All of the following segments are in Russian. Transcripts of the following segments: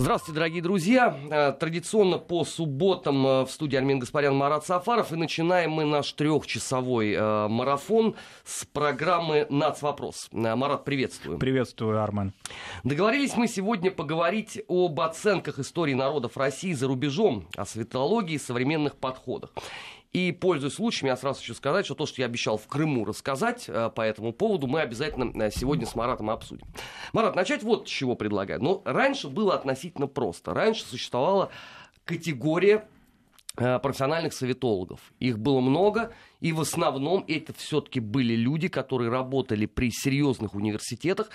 Здравствуйте, дорогие друзья. Э, традиционно по субботам э, в студии Армин Гаспарян, Марат Сафаров. И начинаем мы наш трехчасовой э, марафон с программы «Нацвопрос». Марат, приветствую. Приветствую, Армен. Договорились мы сегодня поговорить об оценках истории народов России за рубежом, о светологии и современных подходах. И, пользуясь случаем, я сразу хочу сказать, что то, что я обещал в Крыму рассказать э, по этому поводу, мы обязательно э, сегодня с Маратом обсудим. Марат, начать вот с чего предлагаю. Ну, раньше было относительно просто. Раньше существовала категория э, профессиональных советологов. Их было много, и в основном это все-таки были люди, которые работали при серьезных университетах,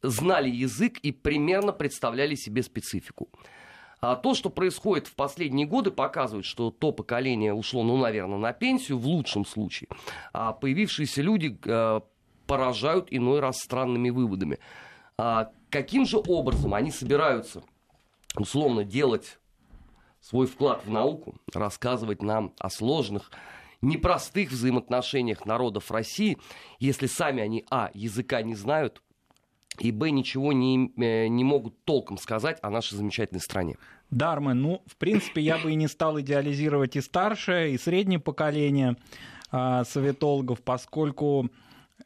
знали язык и примерно представляли себе специфику. А то, что происходит в последние годы, показывает, что то поколение ушло, ну, наверное, на пенсию в лучшем случае. А появившиеся люди э, поражают иной раз странными выводами. А каким же образом они собираются, условно, делать свой вклад в науку, рассказывать нам о сложных, непростых взаимоотношениях народов России, если сами они, а, языка не знают, и б, ничего не, э, не могут толком сказать о нашей замечательной стране. Дармен, ну, в принципе, я бы и не стал идеализировать и старшее, и среднее поколение э, советологов, поскольку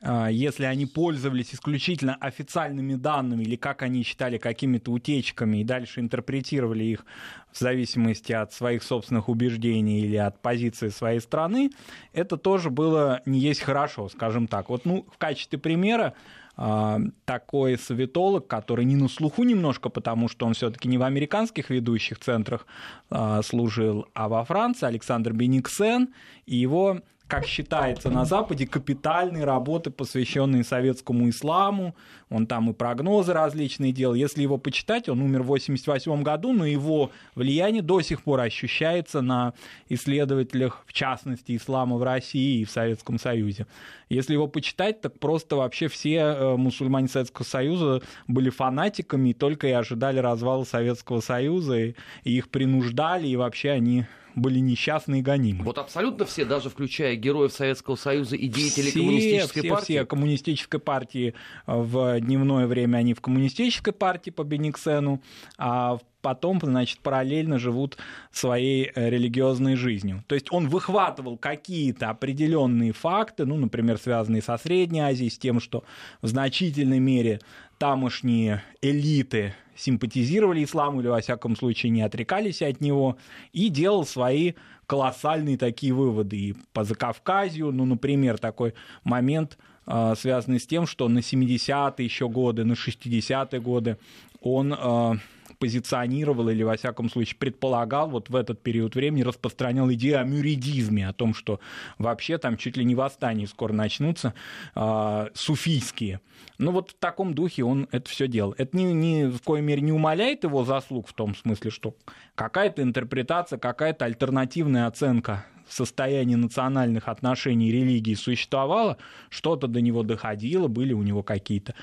э, если они пользовались исключительно официальными данными или, как они считали, какими-то утечками и дальше интерпретировали их в зависимости от своих собственных убеждений или от позиции своей страны, это тоже было не есть хорошо, скажем так. Вот, ну, в качестве примера такой советолог, который не на слуху немножко, потому что он все-таки не в американских ведущих центрах а, служил, а во Франции, Александр Бениксен, и его как считается на Западе, капитальные работы, посвященные советскому исламу. Он там и прогнозы различные делал. Если его почитать, он умер в 1988 году, но его влияние до сих пор ощущается на исследователях, в частности, ислама в России и в Советском Союзе. Если его почитать, так просто вообще все э, мусульмане Советского Союза были фанатиками и только и ожидали развала Советского Союза, и их принуждали, и вообще они были несчастны и гонимы. Вот абсолютно все, даже включая героев Советского Союза и деятелей все, коммунистической все, партии? Все коммунистической партии в дневное время они в коммунистической партии по Бениксену, а потом, значит, параллельно живут своей э, религиозной жизнью. То есть он выхватывал какие-то определенные факты, ну, например, связанные со Средней Азией, с тем, что в значительной мере тамошние элиты симпатизировали исламу или, во всяком случае, не отрекались от него, и делал свои колоссальные такие выводы. И по Закавказью, ну, например, такой момент, а, связанный с тем, что на 70-е еще годы, на 60-е годы он а, позиционировал или, во всяком случае, предполагал вот в этот период времени, распространял идею о мюридизме, о том, что вообще там чуть ли не восстания скоро начнутся, э, суфийские. Ну вот в таком духе он это все делал. Это ни, ни в коей мере не умаляет его заслуг в том смысле, что какая-то интерпретация, какая-то альтернативная оценка состояния национальных отношений религии существовало, что-то до него доходило, были у него какие-то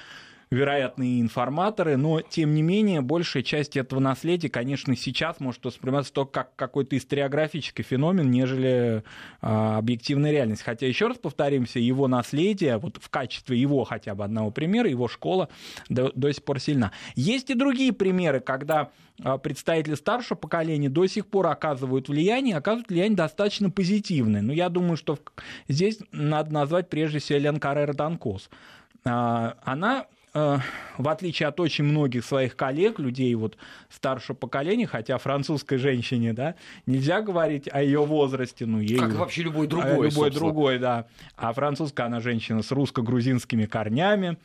вероятные информаторы, но, тем не менее, большая часть этого наследия, конечно, сейчас может восприниматься только как какой-то историографический феномен, нежели а, объективная реальность. Хотя, еще раз повторимся, его наследие, вот в качестве его хотя бы одного примера, его школа до, до сих пор сильна. Есть и другие примеры, когда а, представители старшего поколения до сих пор оказывают влияние, оказывают влияние достаточно позитивное. Но я думаю, что здесь надо назвать прежде всего Элен Каррера Данкос. А, она в отличие от очень многих своих коллег, людей вот старшего поколения, хотя французской женщине, да, нельзя говорить о ее возрасте, ну ей как вообще любой другой, любой собственно. другой, да, а французская она женщина с русско-грузинскими корнями,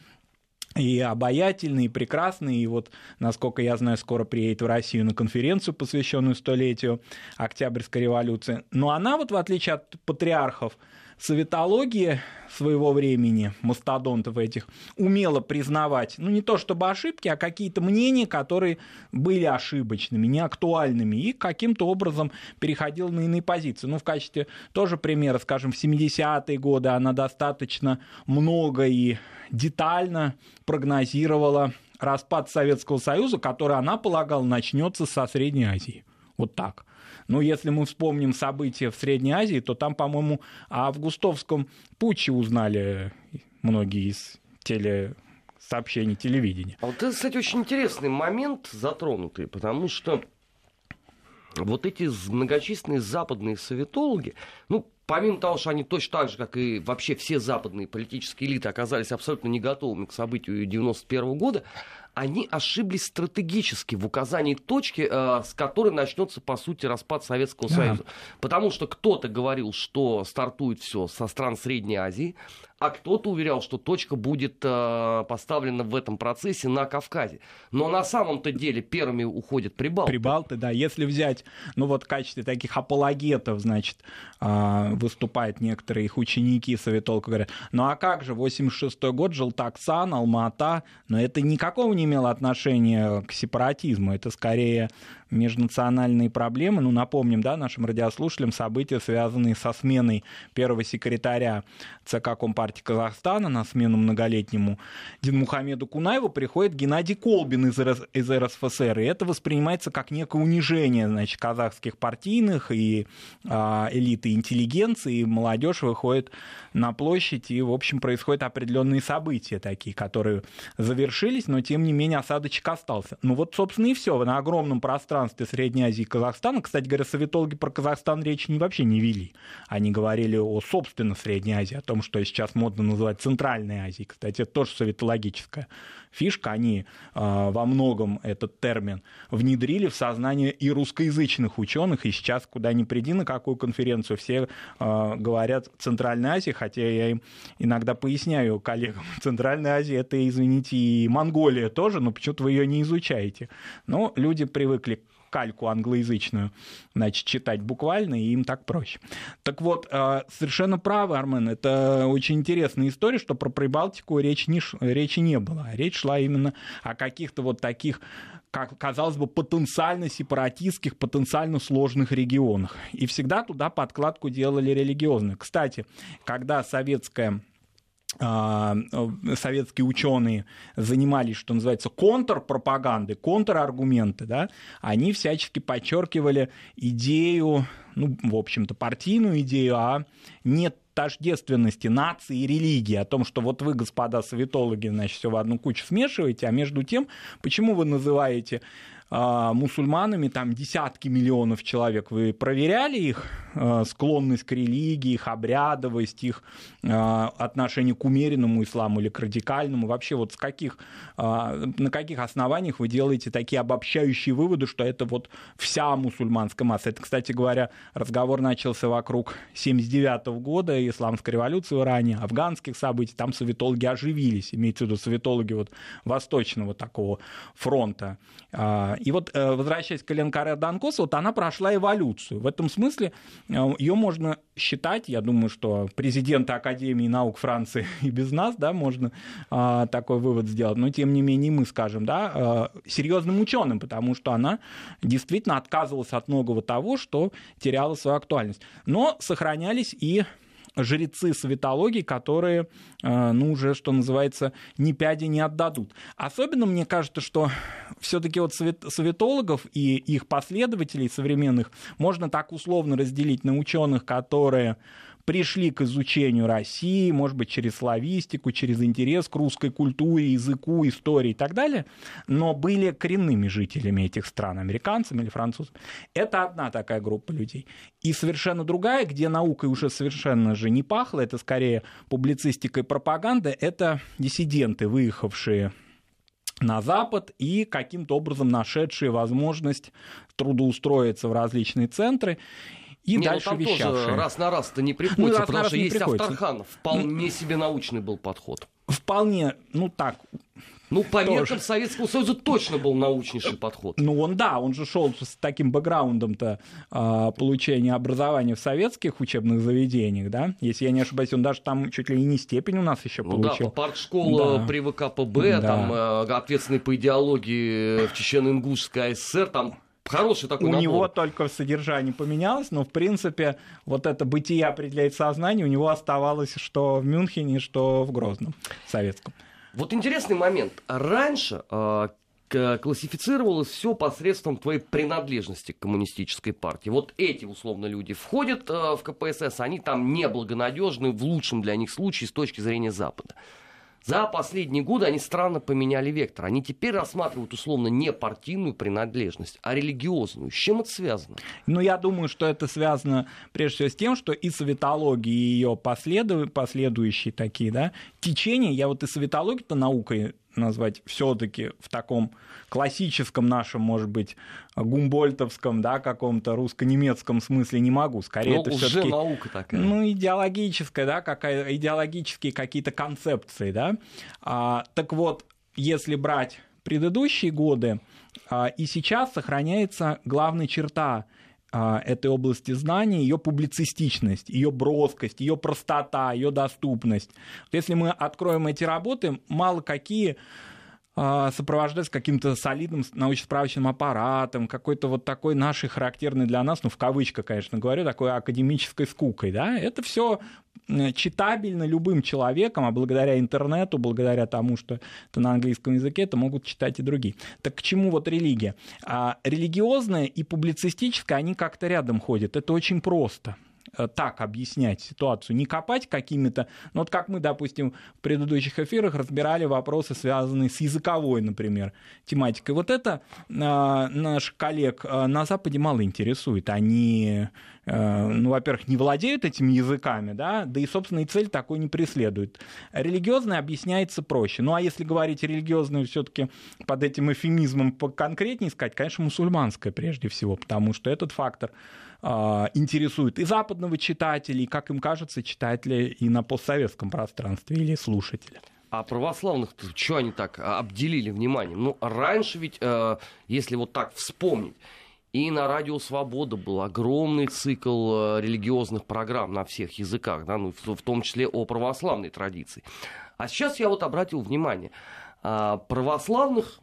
и обаятельный, и прекрасный, и вот, насколько я знаю, скоро приедет в Россию на конференцию, посвященную столетию Октябрьской революции. Но она вот, в отличие от патриархов, советологии своего времени, мастодонтов этих, умела признавать, ну не то чтобы ошибки, а какие-то мнения, которые были ошибочными, неактуальными, и каким-то образом переходила на иные позиции. Ну, в качестве тоже примера, скажем, в 70-е годы она достаточно много и детально прогнозировала распад Советского Союза, который она полагала начнется со Средней Азии. Вот так. Но если мы вспомним события в Средней Азии, то там, по-моему, о августовском путче узнали многие из теле сообщений телевидения. А вот это, кстати, очень интересный момент затронутый, потому что вот эти многочисленные западные советологи, ну, помимо того, что они точно так же, как и вообще все западные политические элиты, оказались абсолютно не готовыми к событию 91 года, они ошиблись стратегически в указании точки, э, с которой начнется, по сути, распад Советского да. Союза. Потому что кто-то говорил, что стартует все со стран Средней Азии, а кто-то уверял, что точка будет э, поставлена в этом процессе на Кавказе. Но на самом-то деле первыми уходят Прибалты. Прибалты, да. Если взять, ну вот в качестве таких апологетов, значит, э, выступают некоторые их ученики, советолка говорят, ну а как же, 86 год, Желтоксан, Алмата, но это никакого не имело отношения к сепаратизму, это скорее межнациональные проблемы. Ну, напомним, да, нашим радиослушателям события, связанные со сменой первого секретаря ЦК Компартии Казахстана на смену многолетнему Динмухамеду Кунаеву приходит Геннадий Колбин из, РС, из РСФСР. И это воспринимается как некое унижение значит, казахских партийных и а, элиты интеллигенции. И молодежь выходит на площадь, и, в общем, происходят определенные события такие, которые завершились, но, тем не менее, осадочек остался. Ну вот, собственно, и все. На огромном пространстве Средней Азии и Казахстана, кстати говоря, советологи про Казахстан речи вообще не вели. Они говорили о, собственно, Средней Азии, о том, что сейчас модно называть Центральной Азией. Кстати, это тоже советологическая фишка. Они э, во многом этот термин внедрили в сознание и русскоязычных ученых, и сейчас куда ни приди, на какую конференцию, все э, говорят Центральной Азии, хотя я им иногда поясняю коллегам, Центральная Азия это, извините, и Монголия тоже, но почему-то вы ее не изучаете. Но люди привыкли кальку англоязычную, значит, читать буквально, и им так проще. Так вот, э, совершенно правы, Армен, это очень интересная история, что про Прибалтику речь не, речи не было. Речь шла именно о каких-то вот таких как казалось бы, потенциально сепаратистских, потенциально сложных регионах. И всегда туда подкладку делали религиозную. Кстати, когда советская а, советские ученые занимались, что называется, контрпропагандой, контраргументы, да, они всячески подчеркивали идею, ну, в общем-то, партийную идею о нет тождественности нации и религии, о том, что вот вы, господа советологи, значит, все в одну кучу смешиваете, а между тем, почему вы называете а, мусульманами, там десятки миллионов человек. Вы проверяли их а, склонность к религии, их обрядовость, их а, отношение к умеренному исламу или к радикальному? Вообще вот с каких, на каких основаниях вы делаете такие обобщающие выводы, что это вот вся мусульманская масса? Это, кстати говоря, разговор начался вокруг 79 года, исламской революции в Иране, афганских событий. Там советологи оживились, имеется в виду советологи вот восточного такого фронта и вот, э, возвращаясь к Ленкаре Данкос, вот она прошла эволюцию. В этом смысле э, ее можно считать, я думаю, что президента Академии наук Франции и без нас, да, можно а, такой вывод сделать, но тем не менее мы скажем, да, а, серьезным ученым, потому что она действительно отказывалась от многого того, что теряло свою актуальность. Но сохранялись и жрецы светологии, которые, э, ну, уже, что называется, ни пяди не отдадут. Особенно мне кажется, что все-таки вот светологов и их последователей современных можно так условно разделить на ученых, которые пришли к изучению России, может быть, через славистику, через интерес к русской культуре, языку, истории и так далее, но были коренными жителями этих стран, американцами или французами. Это одна такая группа людей. И совершенно другая, где наукой уже совершенно же не пахло, это скорее публицистика и пропаганда, это диссиденты, выехавшие на Запад и каким-то образом нашедшие возможность трудоустроиться в различные центры и не, ну дальше ну, там вещавшие. Тоже раз на раз-то не приходится, ну, потому что есть приходится. Авторханов. Вполне ну, себе научный был подход. Вполне, ну так, ну, по тоже. меркам Советского Союза точно был научнейший подход. Ну, он, да, он же шел с таким бэкграундом-то э, получения образования в советских учебных заведениях, да? Если я не ошибаюсь, он даже там чуть ли не степень у нас еще ну, получил. Да, партшкола да. при ВКПБ, да. там э, ответственный по идеологии в Чечено-Ингушской ССР, там Хороший такой У набор. него только в содержании поменялось, но в принципе вот это бытие определяет сознание, у него оставалось что в Мюнхене, что в Грозном советском. Вот интересный момент. Раньше э, классифицировалось все посредством твоей принадлежности к коммунистической партии. Вот эти, условно, люди входят э, в КПСС, они там неблагонадежны в лучшем для них случае с точки зрения Запада. За последние годы они странно поменяли вектор. Они теперь рассматривают условно не партийную принадлежность, а религиозную. С чем это связано? Ну, я думаю, что это связано прежде всего с тем, что и советология, и ее последу... последующие такие да, течения, я вот и советологию-то наукой назвать все-таки в таком классическом нашем, может быть, гумбольтовском, да, каком-то русско-немецком смысле не могу. Скорее, Но это уже все-таки наука такая. ну идеологическая, да, какая идеологические какие-то концепции, да. А, так вот, если брать предыдущие годы, а, и сейчас сохраняется главная черта а, этой области знаний, ее публицистичность, ее броскость, ее простота, ее доступность. Вот если мы откроем эти работы, мало какие а, сопровождаются каким-то солидным научно-справочным аппаратом, какой-то вот такой нашей характерной для нас, ну, в кавычках, конечно, говорю, такой академической скукой, да, это все читабельно любым человеком, а благодаря интернету, благодаря тому, что это на английском языке, это могут читать и другие. Так к чему вот религия? А религиозная и публицистическая, они как-то рядом ходят. Это очень просто так объяснять ситуацию, не копать какими-то... Ну вот как мы, допустим, в предыдущих эфирах разбирали вопросы, связанные с языковой, например, тематикой. Вот это э, наш коллег э, на Западе мало интересует. Они Э, ну, во-первых, не владеют этими языками, да, да и, собственно, и цель такой не преследуют. Религиозное объясняется проще. Ну, а если говорить религиозное все-таки под этим эфемизмом конкретнее искать, конечно, мусульманское прежде всего, потому что этот фактор э, интересует и западного читателя, и, как им кажется, читателя и на постсоветском пространстве или слушателя. А православных что они так обделили вниманием? Ну, раньше ведь, э, если вот так вспомнить, и на Радио Свобода был огромный цикл э, религиозных программ на всех языках, да, ну, в, в том числе о православной традиции. А сейчас я вот обратил внимание, а, православных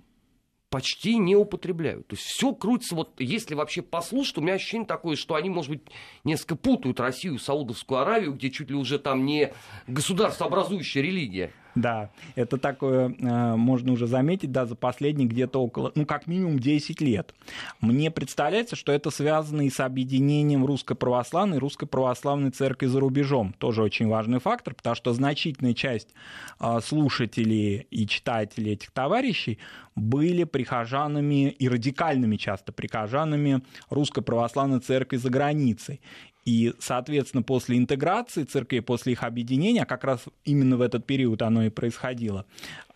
почти не употребляют. То есть все крутится, вот если вообще послушать, у меня ощущение такое, что они, может быть, несколько путают Россию, Саудовскую Аравию, где чуть ли уже там не государствообразующая религия. Да, это такое э, можно уже заметить, да, за последние где-то около, ну, как минимум 10 лет. Мне представляется, что это связано и с объединением Русской Православной и Русской Православной Церкви за рубежом. Тоже очень важный фактор, потому что значительная часть э, слушателей и читателей этих товарищей были прихожанами и радикальными часто прихожанами Русской Православной Церкви за границей. И, соответственно, после интеграции церквей, после их объединения, а как раз именно в этот период оно и происходило,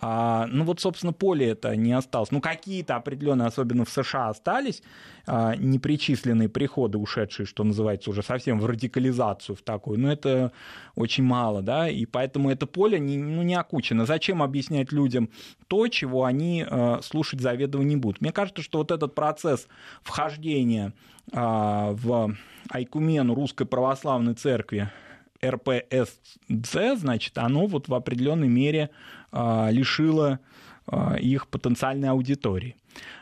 а, ну вот, собственно, поле это не осталось. Ну, какие-то определенные, особенно в США, остались а, непричисленные приходы, ушедшие, что называется, уже совсем в радикализацию в такую. Но это очень мало, да, и поэтому это поле не, ну, не окучено. Зачем объяснять людям то, чего они а, слушать заведомо не будут? Мне кажется, что вот этот процесс вхождения в Айкумену Русской Православной Церкви РПСЦ, значит, оно вот в определенной мере а, лишило а, их потенциальной аудитории.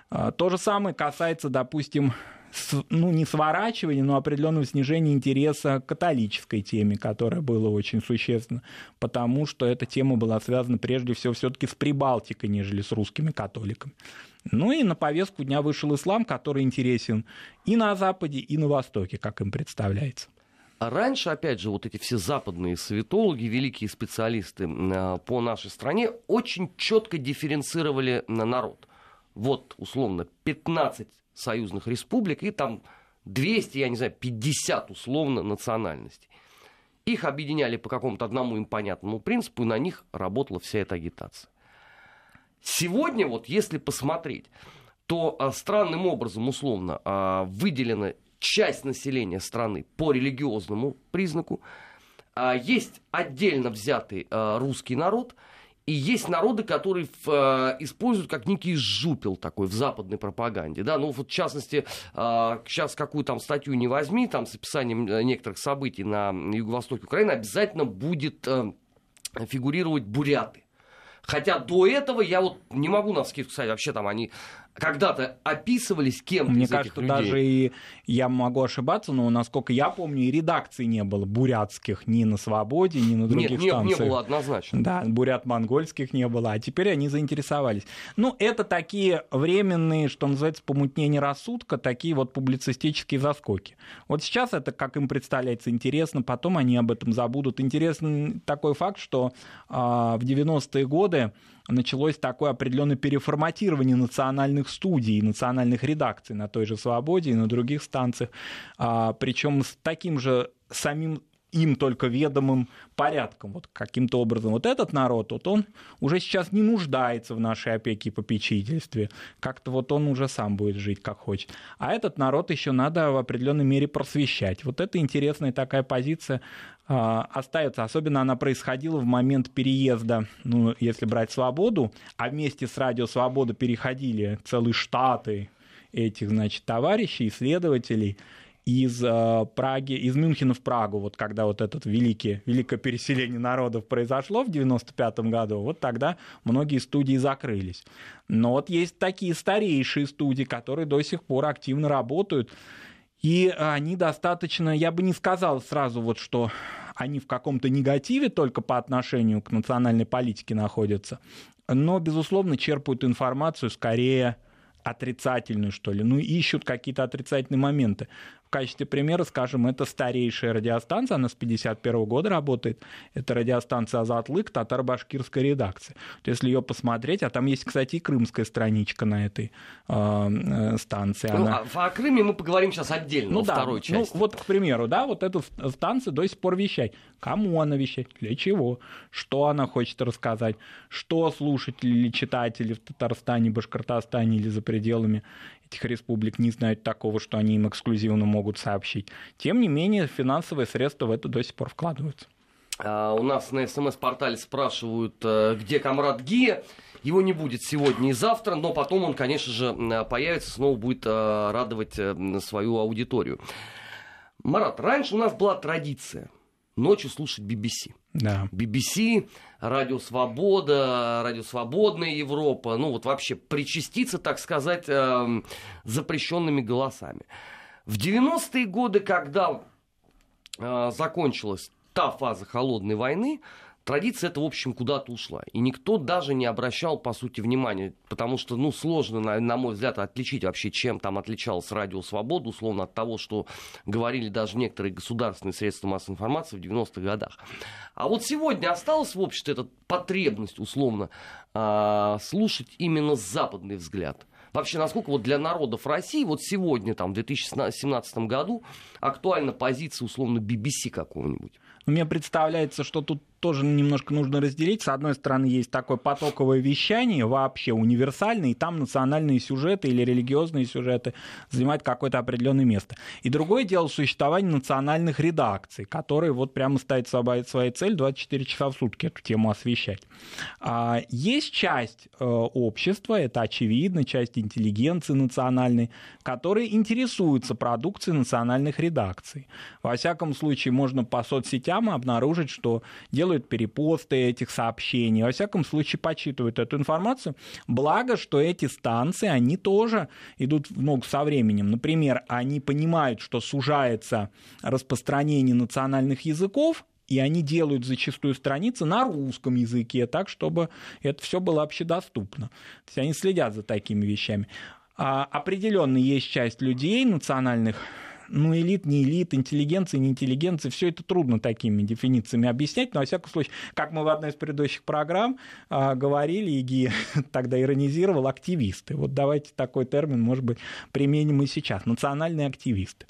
То же самое касается, допустим, ну, не сворачивания, но определенного снижения интереса к католической теме, которая была очень существенна, потому что эта тема была связана прежде всего все-таки с Прибалтикой, нежели с русскими католиками. Ну и на повестку дня вышел ислам, который интересен и на Западе, и на Востоке, как им представляется. А раньше, опять же, вот эти все западные советологи, великие специалисты а, по нашей стране очень четко дифференцировали народ. Вот, условно, 15 союзных республик и там 200, я не знаю, 50 условно национальностей. Их объединяли по какому-то одному им понятному принципу, и на них работала вся эта агитация. Сегодня, вот если посмотреть, то а, странным образом, условно, а, выделена часть населения страны по религиозному признаку, а, есть отдельно взятый русский народ, и есть народы, которые используют как некий жупел такой в западной пропаганде. Да? Ну, вот в частности, сейчас какую там статью не возьми, там с описанием э, некоторых событий на юго-востоке Украины, обязательно будет э, фигурировать буряты. Хотя до этого я вот не могу на скидку сказать, вообще там они когда-то описывались кем-то Мне из кажется, этих людей. даже и я могу ошибаться, но насколько я помню, и редакций не было бурятских ни на «Свободе», ни на других Нет, нет, не станциях. было однозначно. Да, бурят-монгольских не было, а теперь они заинтересовались. Ну, это такие временные, что называется, помутнение рассудка, такие вот публицистические заскоки. Вот сейчас это, как им представляется, интересно, потом они об этом забудут. Интересный такой факт, что а, в 90-е годы началось такое определенное переформатирование национальных студий, национальных редакций на той же «Свободе» и на других станциях, а, причем с таким же самим им только ведомым порядком, вот каким-то образом. Вот этот народ, вот он уже сейчас не нуждается в нашей опеке и попечительстве. Как-то вот он уже сам будет жить, как хочет. А этот народ еще надо в определенной мере просвещать. Вот это интересная такая позиция остается. Особенно она происходила в момент переезда, ну, если брать «Свободу», а вместе с «Радио Свобода» переходили целые штаты этих, значит, товарищей, исследователей из э, Праги, из Мюнхена в Прагу, вот когда вот это великое, великое переселение народов произошло в 95 году, вот тогда многие студии закрылись. Но вот есть такие старейшие студии, которые до сих пор активно работают, и они достаточно, я бы не сказал сразу вот, что они в каком-то негативе только по отношению к национальной политике находятся, но, безусловно, черпают информацию скорее отрицательную, что ли, ну, ищут какие-то отрицательные моменты. В качестве примера, скажем, это старейшая радиостанция, она с 51 года работает. Это радиостанция «Азатлык», татаро-башкирская редакция. То если ее посмотреть, а там есть, кстати, и крымская страничка на этой э, станции. Ну, она... а о Крыме мы поговорим сейчас отдельно, ну, во да, второй части. Ну, вот, к примеру, да, вот эта станция до сих пор вещает. Кому она вещает? Для чего? Что она хочет рассказать? Что слушатели или читатели в Татарстане, Башкортостане или за пределами этих республик не знают такого, что они им эксклюзивно могут сообщить. Тем не менее, финансовые средства в это до сих пор вкладываются. А, у нас на СМС-портале спрашивают, э, где комрад Гия. Его не будет сегодня и завтра, но потом он, конечно же, появится, снова будет э, радовать э, свою аудиторию. Марат, раньше у нас была традиция ночью слушать BBC. Да. BBC, Радио Свобода, Радио Свободная Европа, ну вот вообще причаститься, так сказать, э, запрещенными голосами. В 90-е годы, когда э, закончилась та фаза холодной войны, традиция эта, в общем, куда-то ушла. И никто даже не обращал, по сути, внимания, потому что, ну, сложно, на, на мой взгляд, отличить вообще, чем там отличалось радио «Свобода», условно, от того, что говорили даже некоторые государственные средства массовой информации в 90-х годах. А вот сегодня осталась в обществе эта потребность, условно, э, слушать именно западный взгляд – Вообще, насколько вот для народов России вот сегодня, там, в 2017 году, актуальна позиция, условно, BBC какого-нибудь? Мне представляется, что тут тоже немножко нужно разделить. С одной стороны, есть такое потоковое вещание, вообще универсальное, и там национальные сюжеты или религиозные сюжеты занимают какое-то определенное место. И другое дело существование национальных редакций, которые вот прямо ставят собой своей цель 24 часа в сутки эту тему освещать. А есть часть э, общества, это очевидно, часть интеллигенции национальной, которые интересуются продукцией национальных редакций. Во всяком случае, можно по соцсетям обнаружить, что делают перепосты этих сообщений, во всяком случае почитывают эту информацию. Благо, что эти станции, они тоже идут в ногу со временем. Например, они понимают, что сужается распространение национальных языков, и они делают зачастую страницы на русском языке, так, чтобы это все было общедоступно. То есть они следят за такими вещами. А определенно есть часть людей национальных ну, элит, не элит, интеллигенция, не интеллигенция, все это трудно такими дефинициями объяснять, но, во всяком случае, как мы в одной из предыдущих программ а, говорили, и тогда иронизировал, активисты. Вот давайте такой термин, может быть, применим и сейчас. Национальные активисты.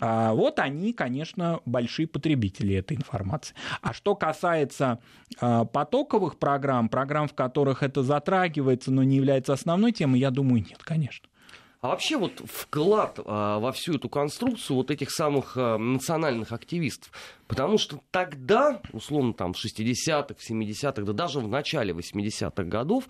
А вот они, конечно, большие потребители этой информации. А что касается а, потоковых программ, программ, в которых это затрагивается, но не является основной темой, я думаю, нет, конечно. А вообще вот вклад а, во всю эту конструкцию вот этих самых а, национальных активистов. Потому что тогда, условно там в 60-х, в 70-х, да даже в начале 80-х годов,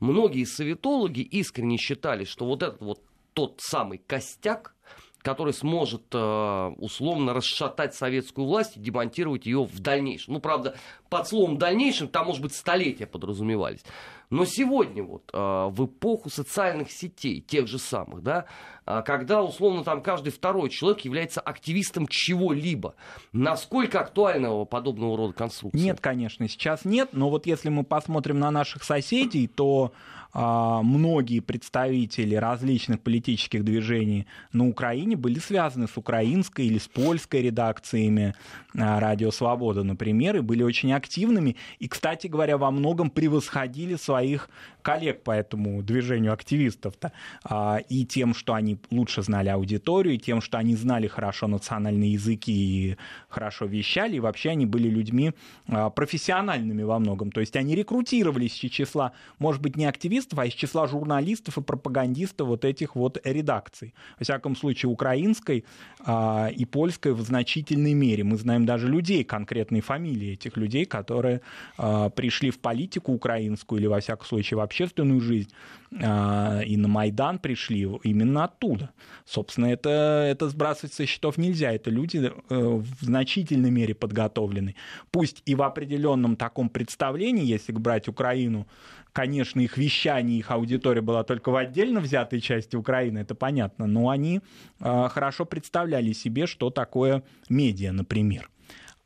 многие советологи искренне считали, что вот этот вот тот самый костяк, который сможет э, условно расшатать советскую власть и демонтировать ее в дальнейшем. Ну, правда, под словом «дальнейшем» там, может быть, столетия подразумевались. Но сегодня вот э, в эпоху социальных сетей, тех же самых, да, э, когда условно там каждый второй человек является активистом чего-либо, насколько актуального подобного рода конструкции? Нет, конечно, сейчас нет, но вот если мы посмотрим на наших соседей, то а, многие представители различных политических движений на Украине были связаны с украинской или с польской редакциями а, Радио Свобода, например, и были очень активными. И, кстати говоря, во многом превосходили своих коллег по этому движению активистов-то. А, и тем, что они лучше знали аудиторию, и тем, что они знали хорошо национальные языки и хорошо вещали, и вообще они были людьми профессиональными во многом. То есть они рекрутировались из числа, может быть, не активистов, журналистов, а из числа журналистов и пропагандистов вот этих вот редакций. Во всяком случае, украинской а, и польской в значительной мере. Мы знаем даже людей, конкретные фамилии этих людей, которые а, пришли в политику украинскую или, во всяком случае, в общественную жизнь и на Майдан пришли именно оттуда. Собственно, это, это сбрасывать со счетов нельзя. Это люди э, в значительной мере подготовлены. Пусть и в определенном таком представлении, если брать Украину, конечно, их вещание, их аудитория была только в отдельно взятой части Украины, это понятно, но они э, хорошо представляли себе, что такое медиа, например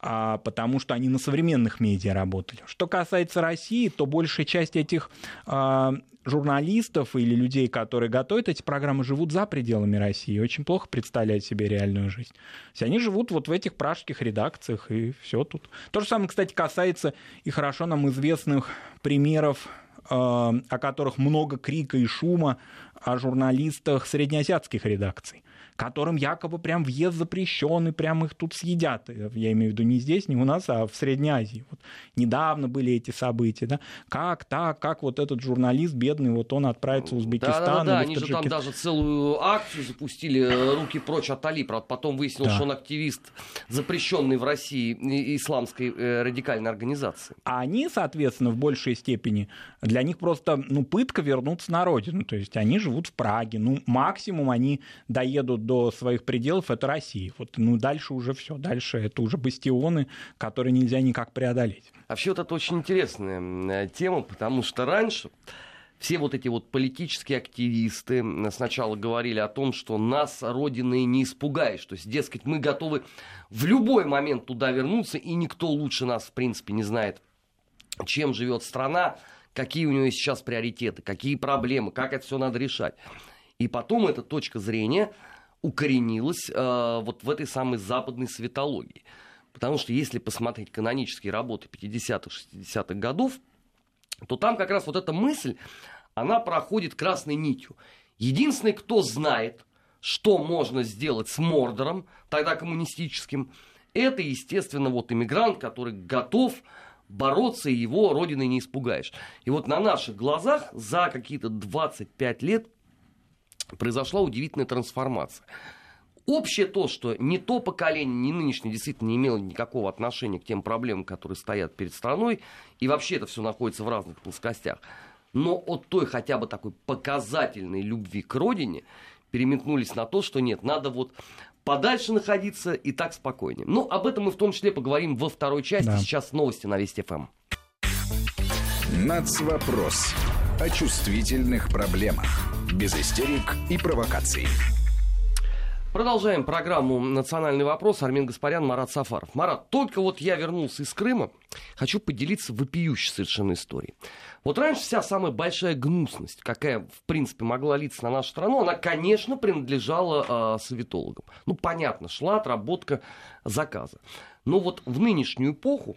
а, потому что они на современных медиа работали. Что касается России, то большая часть этих а, журналистов или людей, которые готовят эти программы, живут за пределами России, очень плохо представляют себе реальную жизнь. То есть они живут вот в этих пражских редакциях, и все тут. То же самое, кстати, касается и хорошо нам известных примеров Э, о которых много крика и шума о журналистах среднеазиатских редакций которым якобы прям въезд запрещен, и прям их тут съедят. Я имею в виду не здесь, не у нас, а в Средней Азии. Вот недавно были эти события. Да? Как так, как вот этот журналист бедный, вот он отправится в Узбекистан. Да, да, да, они же там даже целую акцию запустили э, «Руки прочь от Али». Правда, потом выяснилось, да. что он активист, запрещенный в России исламской э, радикальной организации. А они, соответственно, в большей степени, для них просто ну, пытка вернуться на родину. То есть они живут в Праге. Ну, максимум они доедут до своих пределов, это Россия. Вот, ну, дальше уже все. Дальше это уже бастионы, которые нельзя никак преодолеть. Вообще вот это очень интересная тема, потому что раньше все вот эти вот политические активисты сначала говорили о том, что нас Родиной не испугаешь. То есть, дескать, мы готовы в любой момент туда вернуться, и никто лучше нас, в принципе, не знает, чем живет страна, какие у нее сейчас приоритеты, какие проблемы, как это все надо решать. И потом эта точка зрения укоренилась э, вот в этой самой западной светологии. Потому что если посмотреть канонические работы 50-х, 60-х годов, то там как раз вот эта мысль, она проходит красной нитью. Единственный, кто знает, что можно сделать с Мордором, тогда коммунистическим, это, естественно, вот иммигрант, который готов бороться, и его родиной не испугаешь. И вот на наших глазах за какие-то 25 лет произошла удивительная трансформация. Общее то, что не то поколение, ни нынешнее действительно не имело никакого отношения к тем проблемам, которые стоят перед страной, и вообще это все находится в разных плоскостях. Но от той хотя бы такой показательной любви к родине переметнулись на то, что нет, надо вот подальше находиться и так спокойнее. Ну, об этом мы в том числе поговорим во второй части. Да. Сейчас новости на Вести ФМ. Нацвопрос о чувствительных проблемах без истерик и провокаций. Продолжаем программу «Национальный вопрос». Армин Гаспарян, Марат Сафаров. Марат, только вот я вернулся из Крыма, хочу поделиться вопиющей совершенно историей. Вот раньше вся самая большая гнусность, какая, в принципе, могла литься на нашу страну, она, конечно, принадлежала э, советологам. Ну, понятно, шла отработка заказа. Но вот в нынешнюю эпоху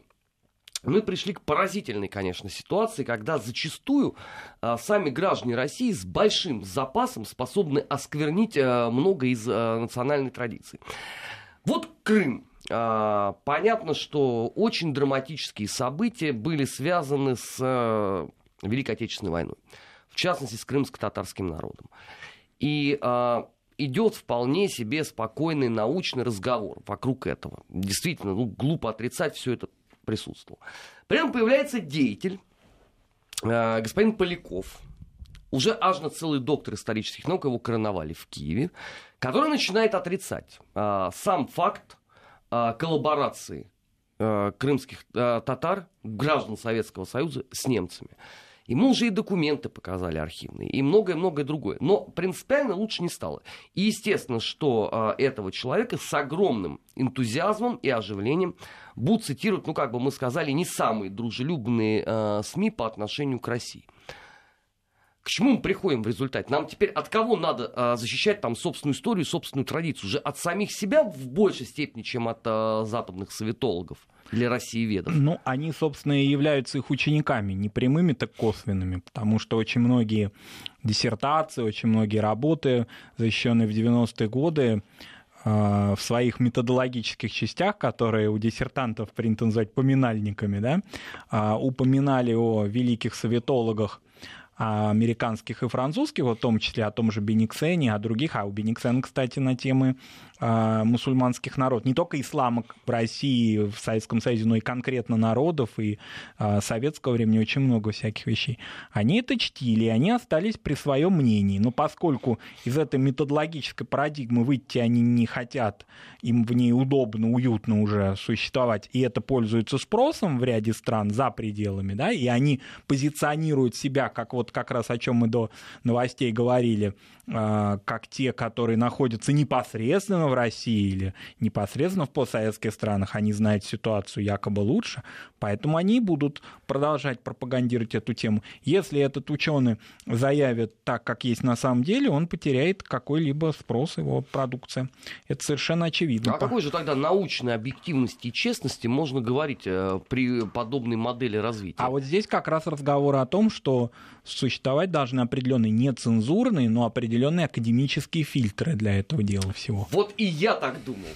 мы пришли к поразительной, конечно, ситуации, когда зачастую а, сами граждане России с большим запасом способны осквернить а, много из а, национальной традиции. Вот Крым. А, понятно, что очень драматические события были связаны с а, Великой Отечественной войной. В частности, с крымско-татарским народом. И а, идет вполне себе спокойный научный разговор вокруг этого. Действительно, ну, глупо отрицать все это присутствовал. При этом появляется деятель, э, господин Поляков, уже аж на целый доктор исторических наук его короновали в Киеве, который начинает отрицать а, сам факт а, коллаборации а, крымских татар, граждан Советского Союза с немцами. Ему уже и документы показали архивные, и многое-многое другое. Но принципиально лучше не стало. И естественно, что а, этого человека с огромным энтузиазмом и оживлением будут цитировать, ну, как бы мы сказали, не самые дружелюбные а, СМИ по отношению к России. К чему мы приходим в результате? Нам теперь от кого надо а, защищать там собственную историю, собственную традицию? Уже от самих себя в большей степени, чем от а, западных советологов для России ведов? Ну, они, собственно, и являются их учениками, не прямыми, так косвенными, потому что очень многие диссертации, очень многие работы, защищенные в 90-е годы, а, в своих методологических частях, которые у диссертантов принято называть поминальниками, да, а, упоминали о великих советологах американских и французских, в том числе о том же Бениксене, о других, а у Бениксена, кстати, на темы э, мусульманских народов, не только ислама в России, в Советском Союзе, но и конкретно народов, и э, советского времени очень много всяких вещей. Они это чтили, и они остались при своем мнении. Но поскольку из этой методологической парадигмы выйти они не хотят, им в ней удобно, уютно уже существовать, и это пользуется спросом в ряде стран за пределами, да, и они позиционируют себя как вот вот как раз о чем мы до новостей говорили, а, как те, которые находятся непосредственно в России или непосредственно в постсоветских странах, они знают ситуацию якобы лучше, поэтому они будут продолжать пропагандировать эту тему. Если этот ученый заявит так, как есть на самом деле, он потеряет какой-либо спрос его продукции. Это совершенно очевидно. А какой же тогда научной объективности и честности можно говорить э, при подобной модели развития? А вот здесь как раз разговор о том, что существовать должны определенные нецензурные, но определенные академические фильтры для этого дела всего. Вот и я так думал.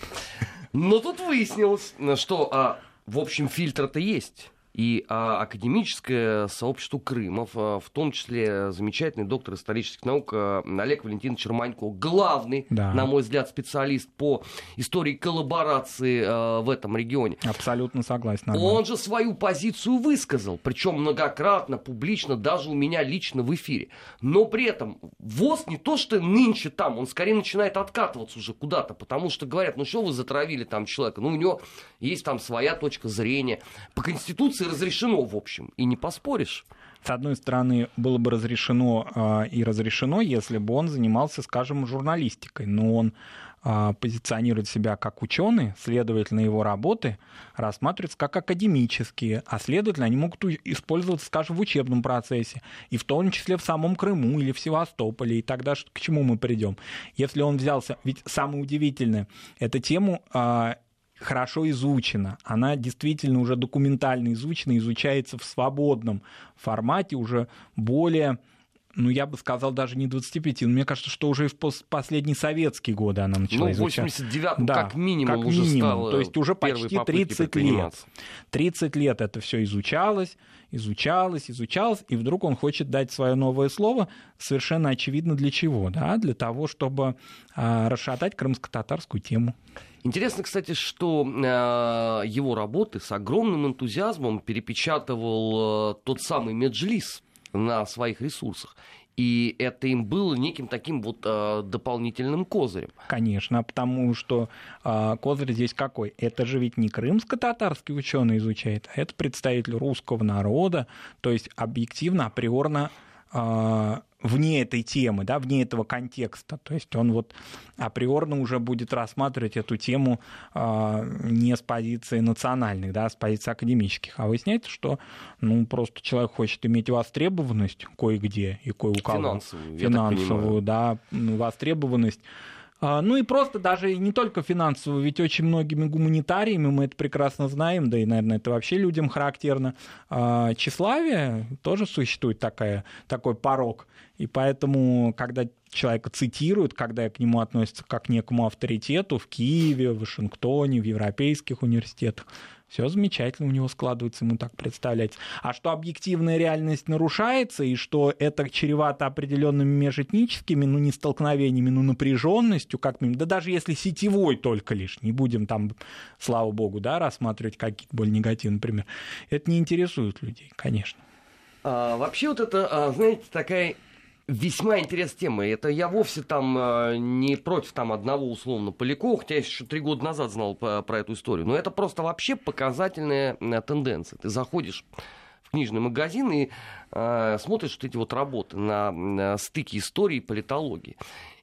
Но тут выяснилось, что, а, в общем, фильтр-то есть и а, академическое сообщество Крыма, в, в том числе замечательный доктор исторических наук а, Олег Валентин Черманько, главный, да. на мой взгляд, специалист по истории коллаборации а, в этом регионе. Абсолютно согласен. Он же свою позицию высказал, причем многократно, публично, даже у меня лично в эфире. Но при этом ВОЗ не то, что нынче там, он скорее начинает откатываться уже куда-то, потому что говорят, ну что вы затравили там человека, ну у него есть там своя точка зрения. По Конституции Конституции разрешено, в общем, и не поспоришь. С одной стороны, было бы разрешено э, и разрешено, если бы он занимался, скажем, журналистикой, но он э, позиционирует себя как ученый, следовательно, его работы рассматриваются как академические, а следовательно, они могут использоваться, скажем, в учебном процессе, и в том числе в самом Крыму или в Севастополе, и тогда к чему мы придем? Если он взялся, ведь самое удивительное, эту тему э, хорошо изучена, она действительно уже документально изучена, изучается в свободном формате уже более ну, я бы сказал, даже не 25. Но мне кажется, что уже в последние советские годы она начала ну, изучать. 89 да, как минимум как уже минимум. стало То есть уже почти 30 лет. 30 лет это все изучалось, изучалось, изучалось, и вдруг он хочет дать свое новое слово, совершенно очевидно для чего, да, для того, чтобы а, расшатать крымско-татарскую тему. Интересно, кстати, что э, его работы с огромным энтузиазмом перепечатывал э, тот самый Меджлис на своих ресурсах. И это им было неким таким вот э, дополнительным козырем. Конечно, потому что э, козырь здесь какой? Это же ведь не крымско-татарский ученый изучает, а это представитель русского народа, то есть объективно, априорно вне этой темы, да, вне этого контекста. То есть он вот априорно уже будет рассматривать эту тему э, не с позиции национальных, да, а с позиции академических. А выясняется, что ну, просто человек хочет иметь востребованность кое-где и кое у кого. Финансовую, финансовую да, востребованность а, ну и просто даже не только финансовую, ведь очень многими гуманитариями, мы это прекрасно знаем, да и, наверное, это вообще людям характерно, а, тщеславие тоже существует такая, такой порог. И поэтому, когда человека цитируют, когда к нему относятся как к некому авторитету в Киеве, в Вашингтоне, в европейских университетах, все замечательно у него складывается, ему так представляется. А что объективная реальность нарушается, и что это чревато определенными межэтническими, ну, не столкновениями, но напряженностью, как минимум, да даже если сетевой только лишь, не будем там, слава богу, да, рассматривать какие-то более негативные например, это не интересует людей, конечно. А, вообще вот это, а, знаете, такая Весьма интересная тема. Это я вовсе там э, не против там одного условно Полякова, хотя я еще три года назад знал про, про эту историю. Но это просто вообще показательная э, тенденция. Ты заходишь в книжный магазин и э, смотришь вот эти вот работы на, на стыке истории и политологии.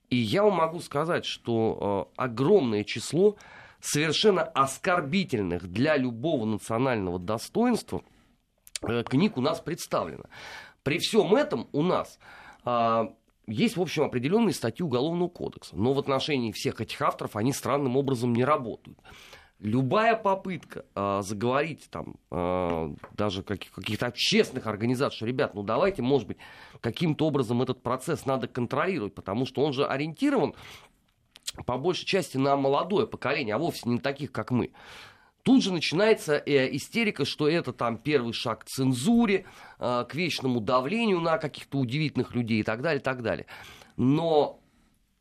И я вам могу сказать, что э, огромное число совершенно оскорбительных для любого национального достоинства э, книг у нас представлено. При всем этом у нас есть, в общем, определенные статьи Уголовного кодекса, но в отношении всех этих авторов они странным образом не работают. Любая попытка э, заговорить там э, даже каких- каких-то общественных организаций, что, ребят, ну давайте, может быть, каким-то образом этот процесс надо контролировать, потому что он же ориентирован по большей части на молодое поколение, а вовсе не на таких, как мы. Тут же начинается э, истерика, что это там первый шаг к цензуре, э, к вечному давлению на каких-то удивительных людей и так далее, и так далее. Но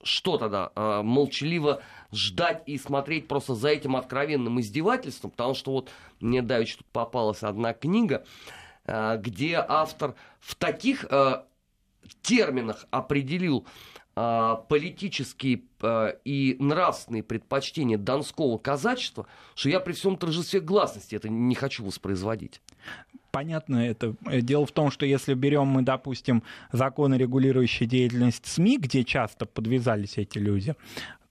что тогда? Э, молчаливо ждать и смотреть просто за этим откровенным издевательством, потому что вот мне давеча тут попалась одна книга, э, где автор в таких э, терминах определил э, политические э, и нравственные предпочтения донского казачества, что я при всем торжестве гласности это не хочу воспроизводить. понятно это. Дело в том, что если берем мы, допустим, законы, регулирующие деятельность СМИ, где часто подвязались эти люди,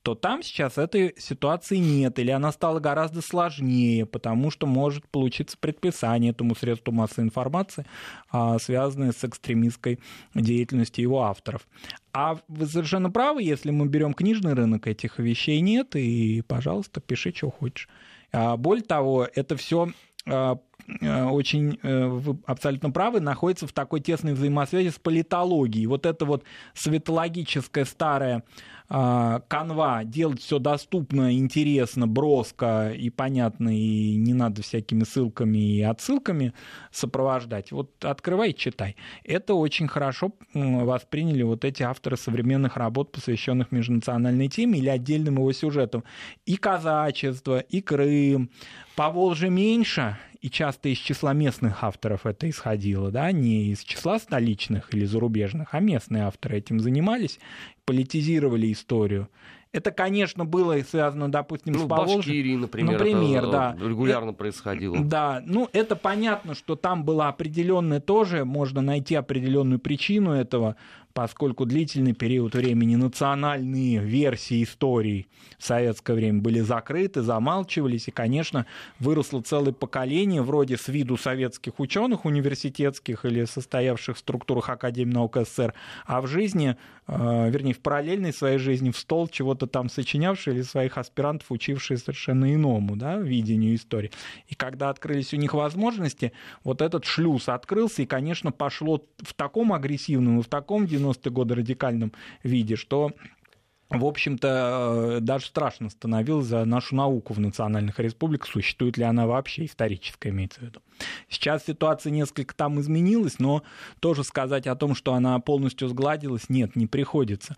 то там сейчас этой ситуации нет, или она стала гораздо сложнее, потому что может получиться предписание этому средству массовой информации, а, связанное с экстремистской деятельностью его авторов. А вы совершенно правы, если мы берем книжный рынок, этих вещей нет, и, пожалуйста, пиши, что хочешь. А, Более того, это все очень, э, вы абсолютно правы, находится в такой тесной взаимосвязи с политологией. Вот это вот светологическая старая а, канва, делать все доступно, интересно, броско и понятно, и не надо всякими ссылками и отсылками сопровождать. Вот открывай, читай. Это очень хорошо восприняли вот эти авторы современных работ, посвященных межнациональной теме или отдельным его сюжетам. И казачество, и Крым. По Волжье меньше, и часто из числа местных авторов это исходило, да, не из числа столичных или зарубежных, а местные авторы этим занимались, политизировали историю. Это, конечно, было связано, допустим, ну, с Поволжьем. Башкирии, например, например это да. регулярно это, происходило. Да, ну это понятно, что там была определенная тоже, можно найти определенную причину этого, поскольку длительный период времени национальные версии истории в советское время были закрыты, замалчивались, и, конечно, выросло целое поколение вроде с виду советских ученых университетских или состоявших в структурах Академии наук СССР, а в жизни, э, вернее, в параллельной своей жизни в стол чего-то там сочинявшие или своих аспирантов, учившие совершенно иному да, видению истории. И когда открылись у них возможности, вот этот шлюз открылся, и, конечно, пошло в таком агрессивном в таком 90-е годы радикальном виде, что в общем-то, даже страшно становилось за нашу науку в национальных республиках, существует ли она вообще, историческая имеется в виду. Сейчас ситуация несколько там изменилась, но тоже сказать о том, что она полностью сгладилась, нет, не приходится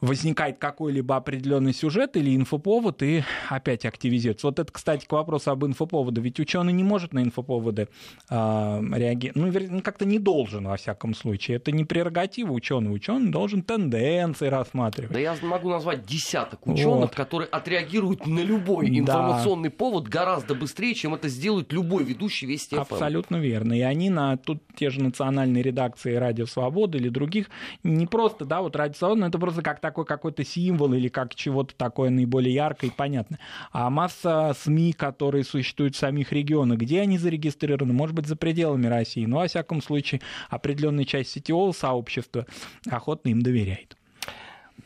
возникает какой-либо определенный сюжет или инфоповод, и опять активизируется. Вот это, кстати, к вопросу об инфоповоде. Ведь ученый не может на инфоповоды э, реагировать, ну, как-то не должен, во всяком случае. Это не прерогатива ученого. Ученый должен тенденции рассматривать. Да я могу назвать десяток ученых, вот. которые отреагируют на любой информационный да. повод гораздо быстрее, чем это сделает любой ведущий Вести ФМ. Абсолютно верно. И они на тут те же национальные редакции Радио Свободы или других, не просто, да, вот Радио Свобода, но это просто как такой какой-то символ или как чего-то такое наиболее яркое и понятное. А масса СМИ, которые существуют в самих регионах, где они зарегистрированы, может быть, за пределами России, но, во всяком случае, определенная часть сетевого сообщества охотно им доверяет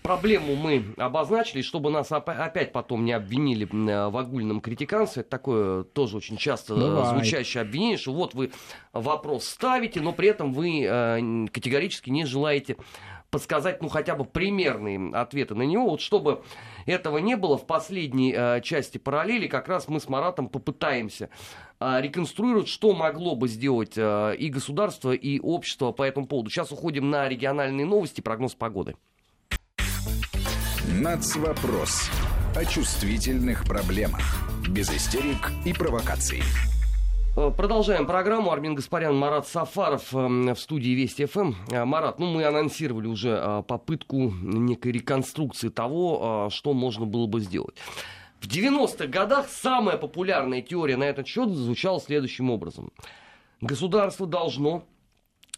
проблему мы обозначили, чтобы нас опять потом не обвинили в огульном критиканстве. Это такое тоже очень часто Бывает. звучащее обвинение, что вот вы вопрос ставите, но при этом вы категорически не желаете подсказать, ну, хотя бы примерные ответы на него. Вот чтобы этого не было, в последней э, части параллели как раз мы с Маратом попытаемся э, реконструировать, что могло бы сделать э, и государство, и общество по этому поводу. Сейчас уходим на региональные новости, прогноз погоды. Нацвопрос. О чувствительных проблемах. Без истерик и провокаций. Э, продолжаем программу. Армин Гаспарян, Марат Сафаров эм, в студии Вести ФМ. Э, Марат, ну мы анонсировали уже э, попытку некой реконструкции того, что можно было бы сделать. В 90-х годах самая популярная теория на этот счет звучала следующим образом. Государство должно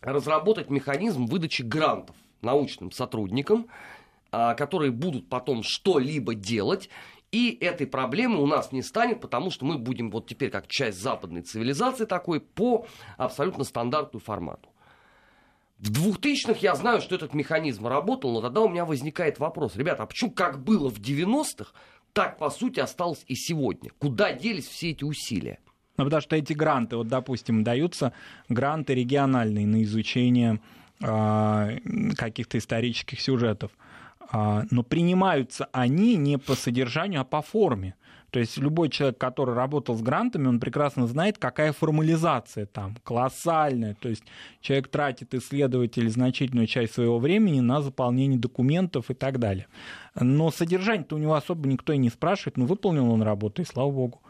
разработать механизм выдачи грантов научным сотрудникам, которые будут потом что-либо делать, и этой проблемы у нас не станет, потому что мы будем вот теперь как часть западной цивилизации такой по абсолютно стандартному формату. В 2000-х я знаю, что этот механизм работал, но тогда у меня возникает вопрос. Ребята, а почему как было в 90-х, так по сути осталось и сегодня? Куда делись все эти усилия? Ну, потому что эти гранты, вот, допустим, даются гранты региональные на изучение э, каких-то исторических сюжетов. А, но принимаются они не по содержанию, а по форме. То есть любой человек, который работал с грантами, он прекрасно знает, какая формализация там, колоссальная. То есть человек тратит, исследователь, значительную часть своего времени на заполнение документов и так далее. Но содержание-то у него особо никто и не спрашивает, ну выполнил он работу, и слава богу.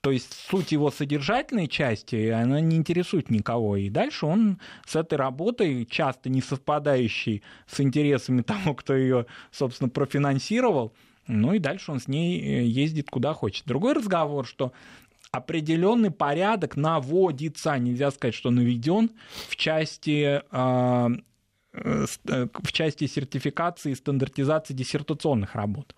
То есть суть его содержательной части, она не интересует никого. И дальше он с этой работой, часто не совпадающей с интересами того, кто ее, собственно, профинансировал, ну и дальше он с ней э, ездит куда хочет. Другой разговор, что определенный порядок наводится, нельзя сказать, что наведен в части а, э, э, в части сертификации и стандартизации диссертационных работ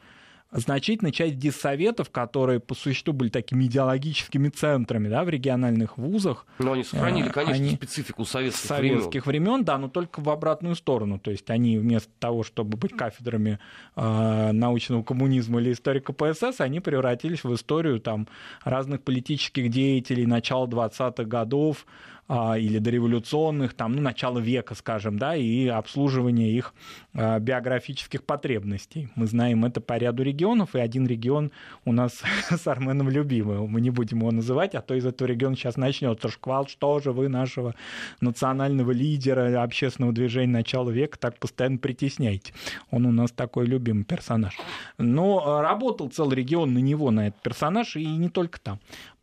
значительная часть диссоветов, которые по существу были такими идеологическими центрами да, в региональных вузах. Но они сохранили, э, конечно, они специфику советских, советских времен. времен. Да, но только в обратную сторону. То есть они вместо того, чтобы быть кафедрами э, научного коммунизма или истории КПСС, они превратились в историю там, разных политических деятелей начала 20-х годов, или дореволюционных, там, ну, начала века, скажем, да, и обслуживание их а, биографических потребностей. Мы знаем это по ряду регионов, и один регион у нас с Арменом любимый. Мы не будем его называть, а то из этого региона сейчас начнется шквал, что же вы нашего национального лидера общественного движения начала века так постоянно притесняете. Он у нас такой любимый персонаж. Но а, работал целый регион на него, на этот персонаж, и не только там.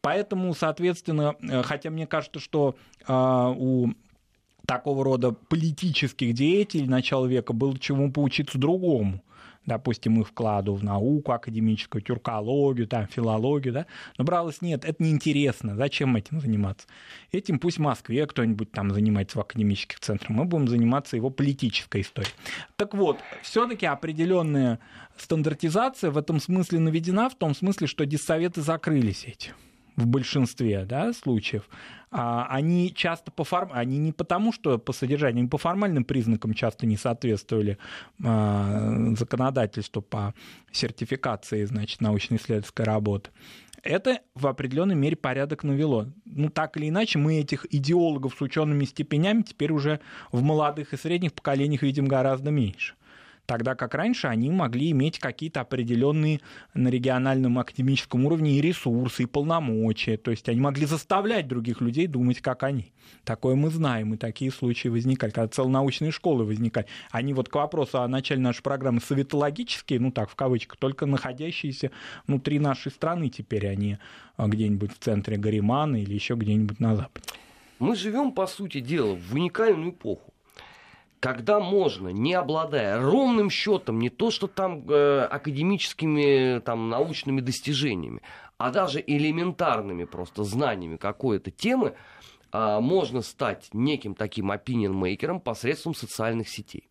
Поэтому, соответственно, э, хотя мне кажется, что а, у такого рода политических деятелей начала века было чему поучиться другому допустим, их вкладу в науку академическую, тюркологию, там, филологию, да, но бралось, нет, это неинтересно, зачем этим заниматься? Этим пусть в Москве кто-нибудь там занимается в академических центрах, мы будем заниматься его политической историей. Так вот, все-таки определенная стандартизация в этом смысле наведена, в том смысле, что диссоветы закрылись эти в большинстве да, случаев, а, они часто по форм... они не потому, что по содержанию, они по формальным признакам часто не соответствовали а, законодательству по сертификации значит, научно-исследовательской работы. Это в определенной мере порядок навело. Ну, так или иначе, мы этих идеологов с учеными степенями теперь уже в молодых и средних поколениях видим гораздо меньше тогда как раньше они могли иметь какие-то определенные на региональном академическом уровне и ресурсы, и полномочия, то есть они могли заставлять других людей думать, как они. Такое мы знаем, и такие случаи возникали, когда целонаучные школы возникали. Они вот к вопросу о начале нашей программы советологические, ну так, в кавычках, только находящиеся внутри нашей страны теперь, они а где-нибудь в центре Гаримана или еще где-нибудь на Западе. Мы живем, по сути дела, в уникальную эпоху когда можно, не обладая ровным счетом, не то что там э, академическими, там, научными достижениями, а даже элементарными просто знаниями какой-то темы, э, можно стать неким таким opinion-мейкером посредством социальных сетей.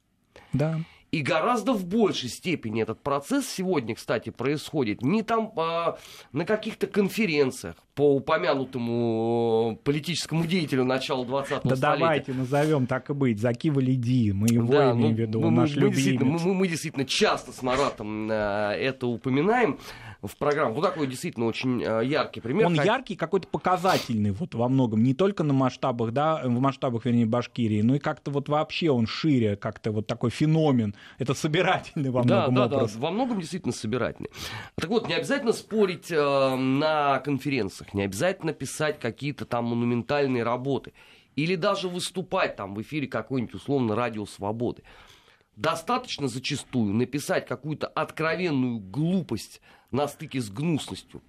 Да. И гораздо в большей степени этот процесс сегодня, кстати, происходит не там а, на каких-то конференциях по упомянутому политическому деятелю начала 20-го да столетия. давайте назовем так и быть, Заки Валиди, мы его да, имеем ну, в виду, мы, наш мы, любимец. Мы, мы, мы действительно часто с Маратом а, это упоминаем в программу. Ну, такой действительно очень э, яркий пример. Он яркий, какой-то показательный вот во многом, не только на масштабах, да, в масштабах, вернее, Башкирии, но и как-то вот вообще он шире, как-то вот такой феномен. Это собирательный во многом да, образ. Да, да, во многом действительно собирательный. Так вот, не обязательно спорить э, на конференциях, не обязательно писать какие-то там монументальные работы или даже выступать там в эфире какой-нибудь условно радио свободы. Достаточно зачастую написать какую-то откровенную глупость на стыке с гнусностью.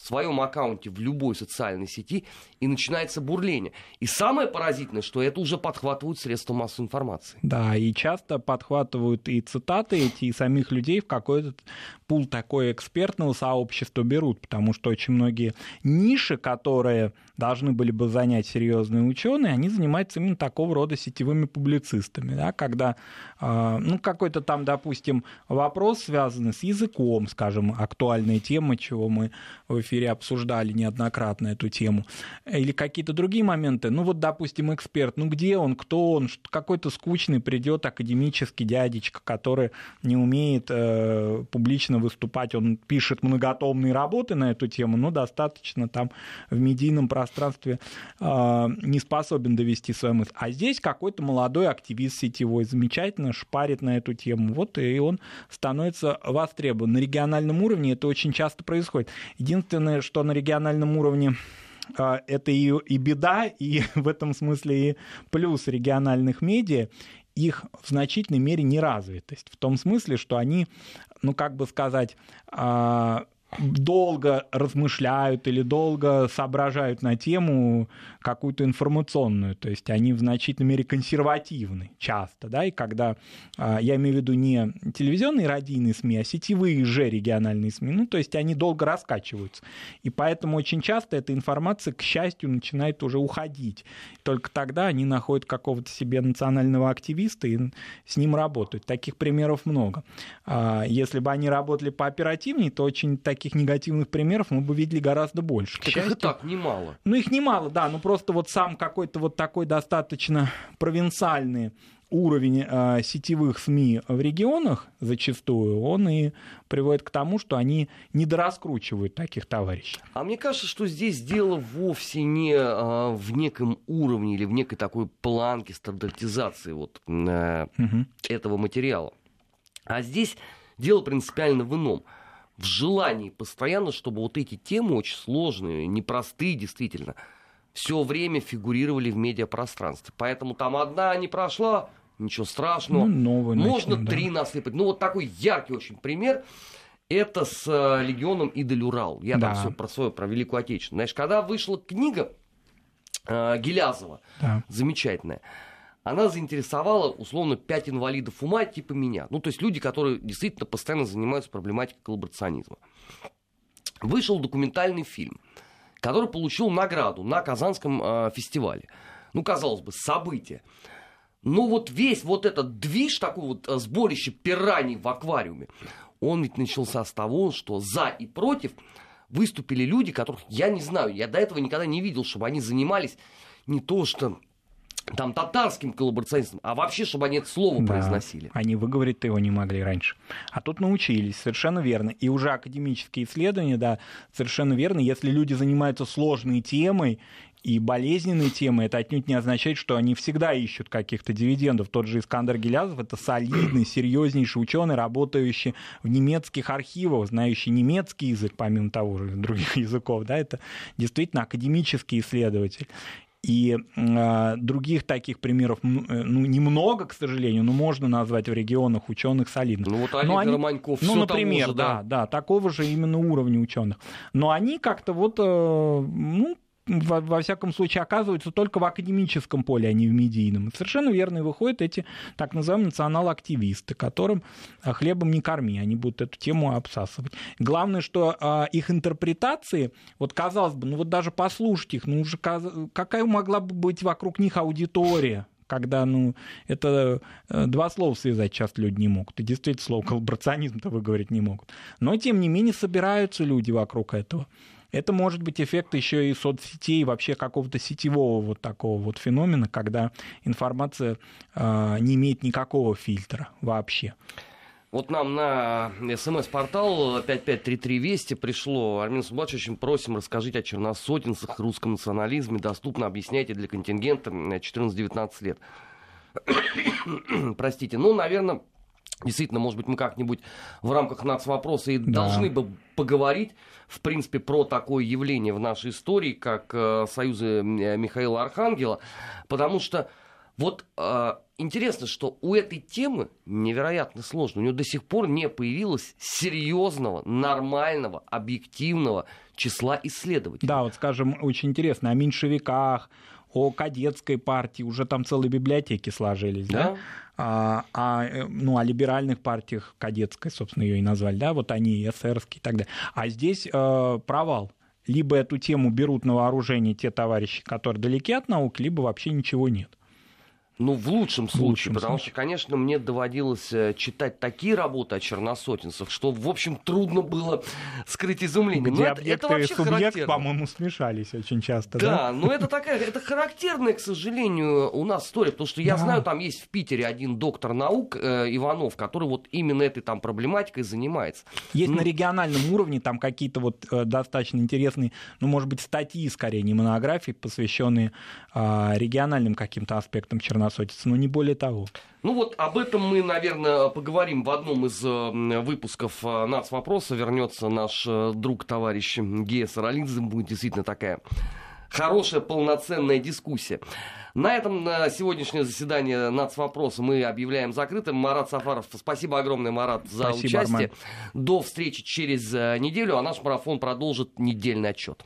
в своем аккаунте в любой социальной сети, и начинается бурление. И самое поразительное, что это уже подхватывают средства массовой информации. Да, и часто подхватывают и цитаты эти, и самих людей в какой-то пул такой экспертного сообщества берут, потому что очень многие ниши, которые должны были бы занять серьезные ученые, они занимаются именно такого рода сетевыми публицистами, да, когда, э, ну, какой-то там, допустим, вопрос, связанный с языком, скажем, актуальная тема, чего мы в эфире обсуждали неоднократно эту тему, или какие-то другие моменты, ну, вот, допустим, эксперт, ну, где он, кто он, какой-то скучный придет академический дядечка, который не умеет э, публично выступать, он пишет многотомные работы на эту тему, но достаточно там в медийном пространстве э, не способен довести свою мысль. А здесь какой-то молодой активист сетевой замечательно шпарит на эту тему, вот и он становится востребован. На региональном уровне это очень часто происходит. Единственное, что на региональном уровне а, это и, и беда, и в этом смысле и плюс региональных медиа, их в значительной мере неразвитость. В том смысле, что они, ну как бы сказать, а, долго размышляют или долго соображают на тему какую-то информационную, то есть они в значительной мере консервативны часто, да, и когда, а, я имею в виду не телевизионные радийные СМИ, а сетевые же региональные СМИ, ну, то есть они долго раскачиваются, и поэтому очень часто эта информация, к счастью, начинает уже уходить, только тогда они находят какого-то себе национального активиста и с ним работают. Таких примеров много. А, если бы они работали пооперативнее, то очень такие таких негативных примеров мы бы видели гораздо больше. Так счастью, их и так немало. Ну, их немало, да, но просто вот сам какой-то вот такой достаточно провинциальный уровень э, сетевых СМИ в регионах зачастую, он и приводит к тому, что они недораскручивают таких товарищей. А мне кажется, что здесь дело вовсе не э, в неком уровне или в некой такой планке стандартизации вот, э, угу. этого материала. А здесь дело принципиально в ином – в желании постоянно, чтобы вот эти темы очень сложные, непростые действительно, все время фигурировали в медиапространстве. Поэтому там одна не прошла, ничего страшного. Ну, новый Можно начнем, три да. насыпать. Ну, вот такой яркий очень пример. Это с э, легионом Идель Урал. Я да. там все про свое, про Великую Отечественную. Знаешь, когда вышла книга э, Гелязова, да. замечательная, она заинтересовала, условно, пять инвалидов ума типа меня. Ну, то есть люди, которые действительно постоянно занимаются проблематикой коллаборационизма. Вышел документальный фильм, который получил награду на Казанском э, фестивале. Ну, казалось бы, событие. Но вот весь вот этот движ, такой вот э, сборище пираний в аквариуме, он ведь начался с того, что за и против выступили люди, которых я не знаю, я до этого никогда не видел, чтобы они занимались не то что там татарским коллаборационистам, а вообще, чтобы они это слово да, произносили. Они выговорить-то его не могли раньше. А тут научились, совершенно верно. И уже академические исследования, да, совершенно верно. Если люди занимаются сложной темой, и болезненной темы, это отнюдь не означает, что они всегда ищут каких-то дивидендов. Тот же Искандер Гелязов — это солидный, серьезнейший ученый, работающий в немецких архивах, знающий немецкий язык, помимо того же других языков. Да, это действительно академический исследователь. И э, других таких примеров э, ну, немного, к сожалению, но можно назвать в регионах ученых солидных. Ну вот Олег они, Романьков, ну, например, же, да? да, да, такого же именно уровня ученых. Но они как-то вот, э, ну, во, во всяком случае, оказываются только в академическом поле, а не в медийном. Совершенно верно, и выходят эти так называемые национал-активисты, которым а, хлебом не корми, они будут эту тему обсасывать. Главное, что а, их интерпретации, вот казалось бы, ну вот даже послушать их, ну уже какая могла бы быть вокруг них аудитория, когда, ну, это э, два слова связать часто люди не могут. И действительно, слово коллаборационизм-то выговорить не могут. Но, тем не менее, собираются люди вокруг этого. Это может быть эффект еще и соцсетей, вообще какого-то сетевого вот такого вот феномена, когда информация э, не имеет никакого фильтра вообще. Вот нам на смс-портал 5533 Вести пришло. Армин Субач, очень просим, расскажите о черносотенцах, русском национализме. Доступно объясняйте для контингента 14-19 лет. Простите. Ну, наверное, Действительно, может быть, мы как-нибудь в рамках нацвопроса и да. должны бы поговорить, в принципе, про такое явление в нашей истории, как э, союзы Михаила Архангела, потому что вот э, интересно, что у этой темы невероятно сложно. У нее до сих пор не появилось серьезного, нормального, объективного числа исследователей. Да, вот скажем, очень интересно, о меньшевиках, о кадетской партии, уже там целые библиотеки сложились, да? да? А, а, ну, о либеральных партиях, кадетской, собственно, ее и назвали, да, вот они, эсерские и так далее. А здесь э, провал. Либо эту тему берут на вооружение те товарищи, которые далеки от науки, либо вообще ничего нет. Ну, в лучшем случае, в лучшем потому случае. что, конечно, мне доводилось э, читать такие работы о черносотенцах, что, в общем, трудно было скрыть изумление. Где но это, это вообще и субъект, по-моему, смешались очень часто. Да, да? но это такая, это характерная, к сожалению, у нас история, потому что я да. знаю, там есть в Питере один доктор наук э, Иванов, который вот именно этой там проблематикой занимается. Есть ну, на региональном уровне там какие-то вот э, достаточно интересные, ну, может быть, статьи, скорее, не монографии, посвященные э, региональным каким-то аспектам черносотенцев красотица, но не более того. Ну вот об этом мы, наверное, поговорим в одном из э, выпусков э, «Нац. Вопроса». Вернется наш э, друг, товарищ Гея Саралидзе. Будет действительно такая хорошая, полноценная дискуссия. На этом на сегодняшнее заседание нацвопроса мы объявляем закрытым. Марат Сафаров, спасибо огромное, Марат, за спасибо, участие. Арман. До встречи через неделю, а наш марафон продолжит недельный отчет.